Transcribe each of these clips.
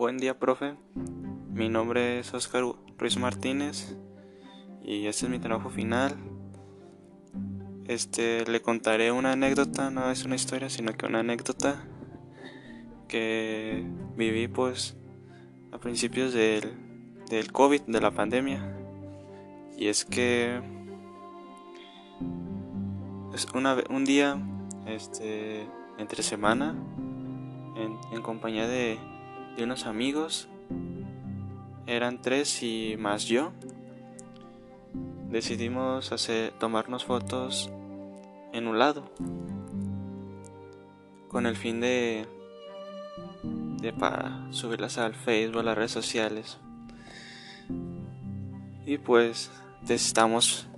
Buen día, profe. Mi nombre es Oscar Ruiz Martínez y este es mi trabajo final. Este le contaré una anécdota, no es una historia, sino que una anécdota que viví pues a principios del, del COVID, de la pandemia. Y es que es una, un día, este, entre semana, en, compañía de, de unos amigos, eran tres y más yo, decidimos hacer, tomarnos fotos en un lado, con el fin de de para subirlas al Facebook, a las redes sociales. Y pues estamos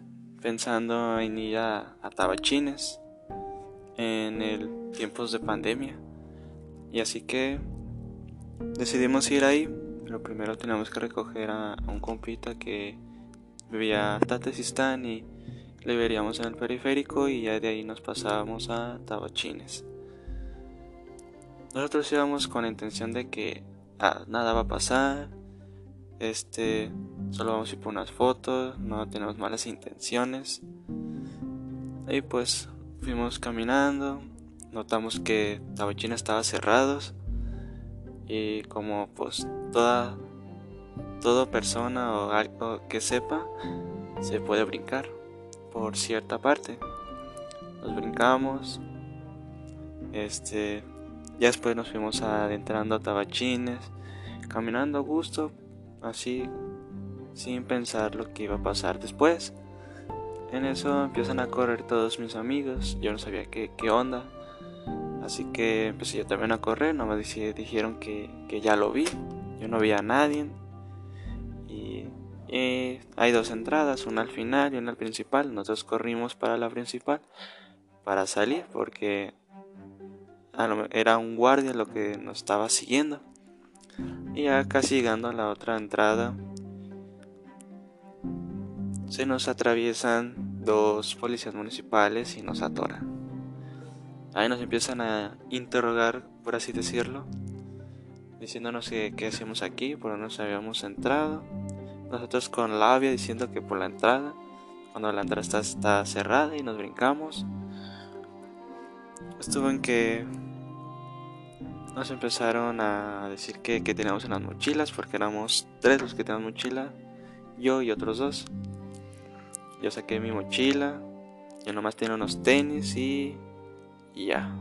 pensando en ir a, Tabachines en el tiempos de pandemia. Y así que decidimos ir ahí, pero primero tenemos que recoger a, un compita que vivía hasta Tesistán y le veríamos en el periférico y ya de ahí nos pasábamos a Tabachines. Nosotros íbamos con la intención de que ah, nada va a pasar, este, solo vamos a ir por unas fotos, no tenemos malas intenciones. Y pues fuimos caminando, notamos que Tabachina estaba cerrados y como pues toda persona o algo que sepa se puede brincar por cierta parte. Nos brincamos, este ya después nos fuimos adentrando a tabachines, caminando a gusto, así, sin pensar lo que iba a pasar después. En eso empiezan a correr todos mis amigos, yo no sabía qué, qué onda, así que empecé yo también a correr, no me dijeron que, que ya lo vi, yo no vi a nadie. Y, y hay dos entradas, una al final y una al principal, nosotros corrimos para la principal para salir porque era un guardia lo que nos estaba siguiendo. Y ya casi llegando a la otra entrada, se nos atraviesan dos policías municipales y nos atoran. Ahí nos empiezan a interrogar, por así decirlo, diciéndonos que qué hacemos aquí, por dónde nos habíamos entrado. Nosotros con labia diciendo que por la entrada, cuando la entrada está, está cerrada y nos brincamos. Estuvo en que nos empezaron a decir que, teníamos en las mochilas, porque éramos tres los que teníamos mochila, yo y otros dos. Yo saqué mi mochila, yo nomás tenía unos tenis y, y ya.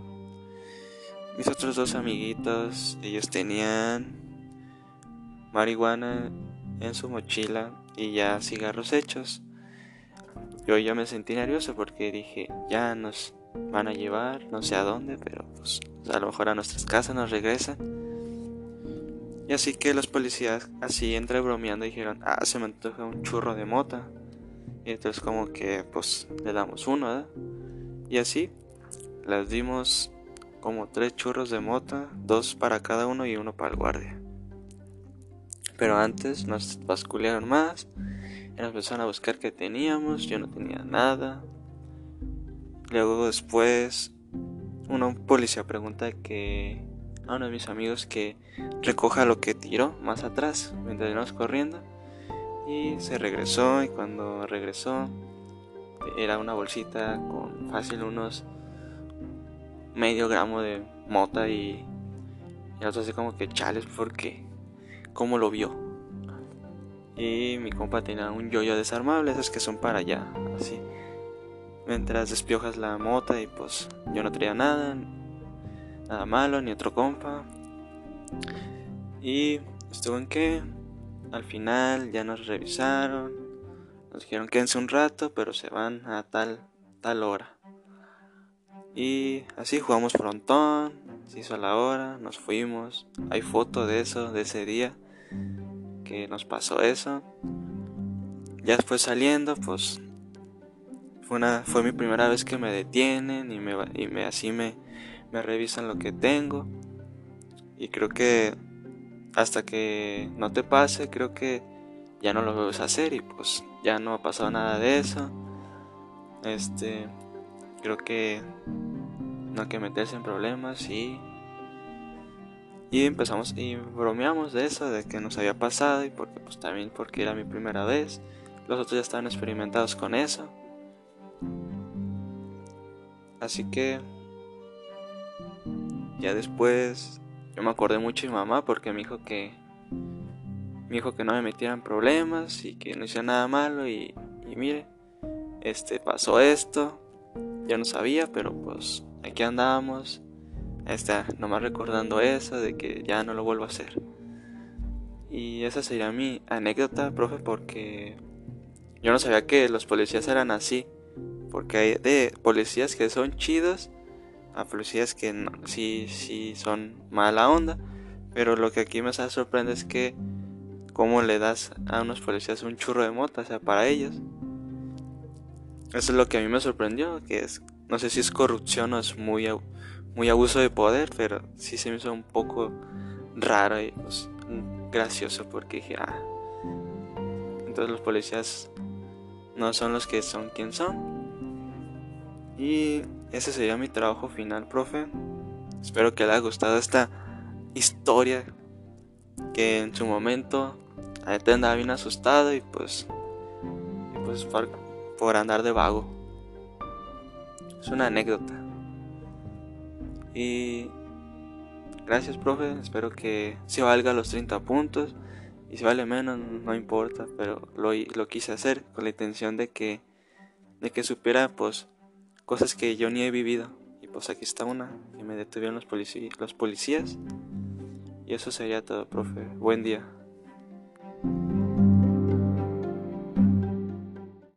Mis otros dos amiguitos, ellos tenían marihuana en su mochila y ya cigarros hechos. Yo ya me sentí nervioso porque dije, ya nos van a llevar, no sé a dónde, pero pues a lo mejor a nuestras casas nos regresan. Y así que los policías, así entre bromeando, dijeron, ah, se me antoja un churro de mota. Y entonces como que pues le damos uno, ¿verdad? Y así les dimos como tres churros de mota, dos para cada uno y uno para el guardia. Pero antes nos basculearon más, nos empezaron a buscar qué teníamos, yo no tenía nada, Luego después un policía pregunta que a uno de mis amigos que recoja lo que tiró más atrás mientras íbamos corriendo y se regresó y cuando regresó era una bolsita con fácil unos medio gramo de mota y, y nosotros así como que chales porque cómo lo vio y mi compa tenía un yoyo desarmable esos que son para allá así mientras despiojas la mota y pues yo no traía nada, nada malo, ni otro compa. Y estuvo en que al final ya nos revisaron, nos dijeron quédense un rato, pero se van a tal, tal hora. Y así jugamos frontón, se hizo la hora, nos fuimos. Hay foto de eso, de ese día que nos pasó eso. Ya después saliendo, pues fue, mi primera vez que me detienen y, me, y me, así me, me revisan lo que tengo. Y creo que hasta que no te pase, creo que ya no lo debes hacer y pues ya no ha pasado nada de eso. Este, creo que no hay que meterse en problemas y Y empezamos y bromeamos de eso, de que nos había pasado y porque pues también porque era mi primera vez. Los otros ya estaban experimentados con eso. Así que ya después yo me acordé mucho de mi mamá porque me dijo que me dijo que no me metieran problemas y que no hiciera nada malo y, y mire, este pasó esto. Yo no sabía, pero pues aquí andábamos. Está nomás recordando eso de que ya no lo vuelvo a hacer. Y esa sería mi anécdota, profe, porque yo no sabía que los policías eran así. Porque hay de policías que son chidos a policías que no, sí, sí son mala onda. Pero lo que aquí me sorprende es que cómo le das a unos policías un churro de mota, o sea, para ellos. Eso es lo que a mí me sorprendió, que es, no sé si es corrupción o es muy, muy abuso de poder, pero sí se me hizo un poco raro y pues, gracioso porque dije, ah, entonces los policías no son los que son quien son. Y ese sería mi trabajo final, profe. Espero que le haya gustado esta historia que en su momento a te andaba bien asustado y pues, y pues por, andar de vago. Es una anécdota. Y gracias, profe. Espero que si valga los 30 puntos. Y si vale menos, no importa. Pero lo, lo quise hacer con la intención de que, de que supiera pues cosas que yo ni he vivido. Y pues aquí está una, que me detuvieron los, los policías. Y eso sería todo, profe. Buen día.